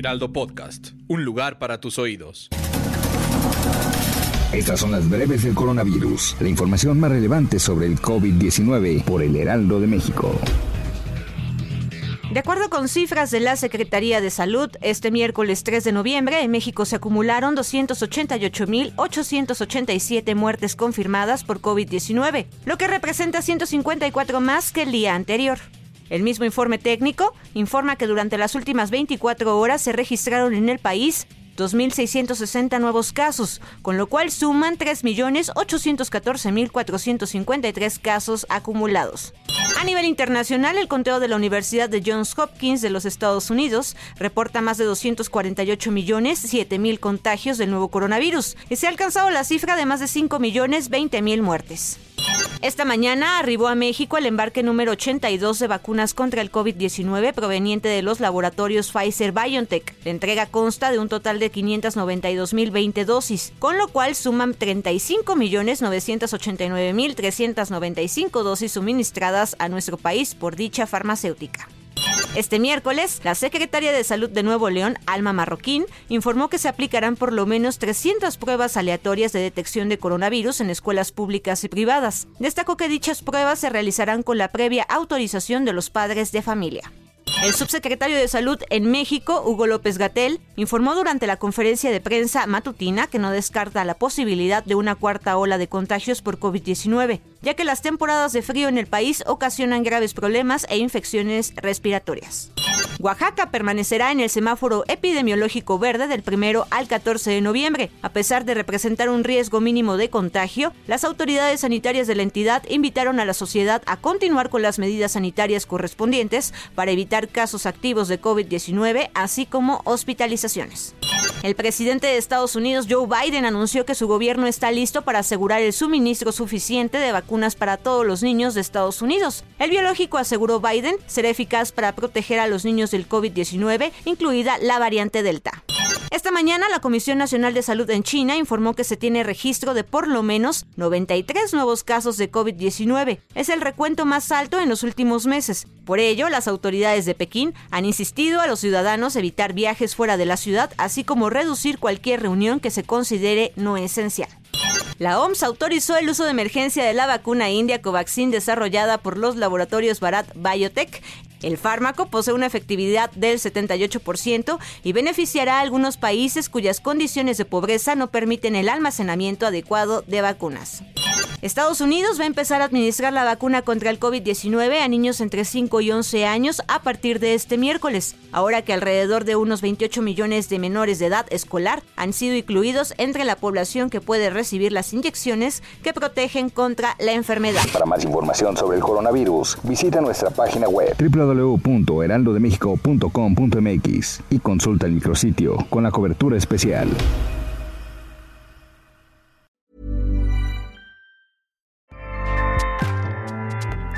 Heraldo Podcast, un lugar para tus oídos. Estas son las breves del coronavirus, la información más relevante sobre el COVID-19 por el Heraldo de México. De acuerdo con cifras de la Secretaría de Salud, este miércoles 3 de noviembre en México se acumularon 288.887 muertes confirmadas por COVID-19, lo que representa 154 más que el día anterior. El mismo informe técnico informa que durante las últimas 24 horas se registraron en el país 2.660 nuevos casos, con lo cual suman 3.814.453 casos acumulados. A nivel internacional, el conteo de la Universidad de Johns Hopkins de los Estados Unidos reporta más de 248 millones 7 mil contagios del nuevo coronavirus y se ha alcanzado la cifra de más de 5 millones 20 mil muertes. Esta mañana arribó a México el embarque número 82 de vacunas contra el COVID-19 proveniente de los laboratorios Pfizer BioNTech. La entrega consta de un total de 592.020 dosis, con lo cual suman 35.989.395 dosis suministradas a nuestro país por dicha farmacéutica. Este miércoles, la secretaria de Salud de Nuevo León, Alma Marroquín, informó que se aplicarán por lo menos 300 pruebas aleatorias de detección de coronavirus en escuelas públicas y privadas. Destacó que dichas pruebas se realizarán con la previa autorización de los padres de familia. El subsecretario de Salud en México, Hugo López Gatel, informó durante la conferencia de prensa matutina que no descarta la posibilidad de una cuarta ola de contagios por COVID-19, ya que las temporadas de frío en el país ocasionan graves problemas e infecciones respiratorias. Oaxaca permanecerá en el semáforo epidemiológico verde del 1 al 14 de noviembre. A pesar de representar un riesgo mínimo de contagio, las autoridades sanitarias de la entidad invitaron a la sociedad a continuar con las medidas sanitarias correspondientes para evitar casos activos de COVID-19, así como hospitalizaciones. El presidente de Estados Unidos, Joe Biden, anunció que su gobierno está listo para asegurar el suministro suficiente de vacunas para todos los niños de Estados Unidos. El biológico, aseguró Biden, será eficaz para proteger a los niños del COVID-19, incluida la variante Delta. Esta mañana la Comisión Nacional de Salud en China informó que se tiene registro de por lo menos 93 nuevos casos de COVID-19. Es el recuento más alto en los últimos meses. Por ello, las autoridades de Pekín han insistido a los ciudadanos evitar viajes fuera de la ciudad, así como reducir cualquier reunión que se considere no esencial. La OMS autorizó el uso de emergencia de la vacuna india Covaxin desarrollada por los laboratorios Bharat Biotech el fármaco posee una efectividad del 78% y beneficiará a algunos países cuyas condiciones de pobreza no permiten el almacenamiento adecuado de vacunas. Estados Unidos va a empezar a administrar la vacuna contra el COVID-19 a niños entre 5 y 11 años a partir de este miércoles, ahora que alrededor de unos 28 millones de menores de edad escolar han sido incluidos entre la población que puede recibir las inyecciones que protegen contra la enfermedad. Para más información sobre el coronavirus, visita nuestra página web www.heraldodemexico.com.mx y consulta el micrositio con la cobertura especial.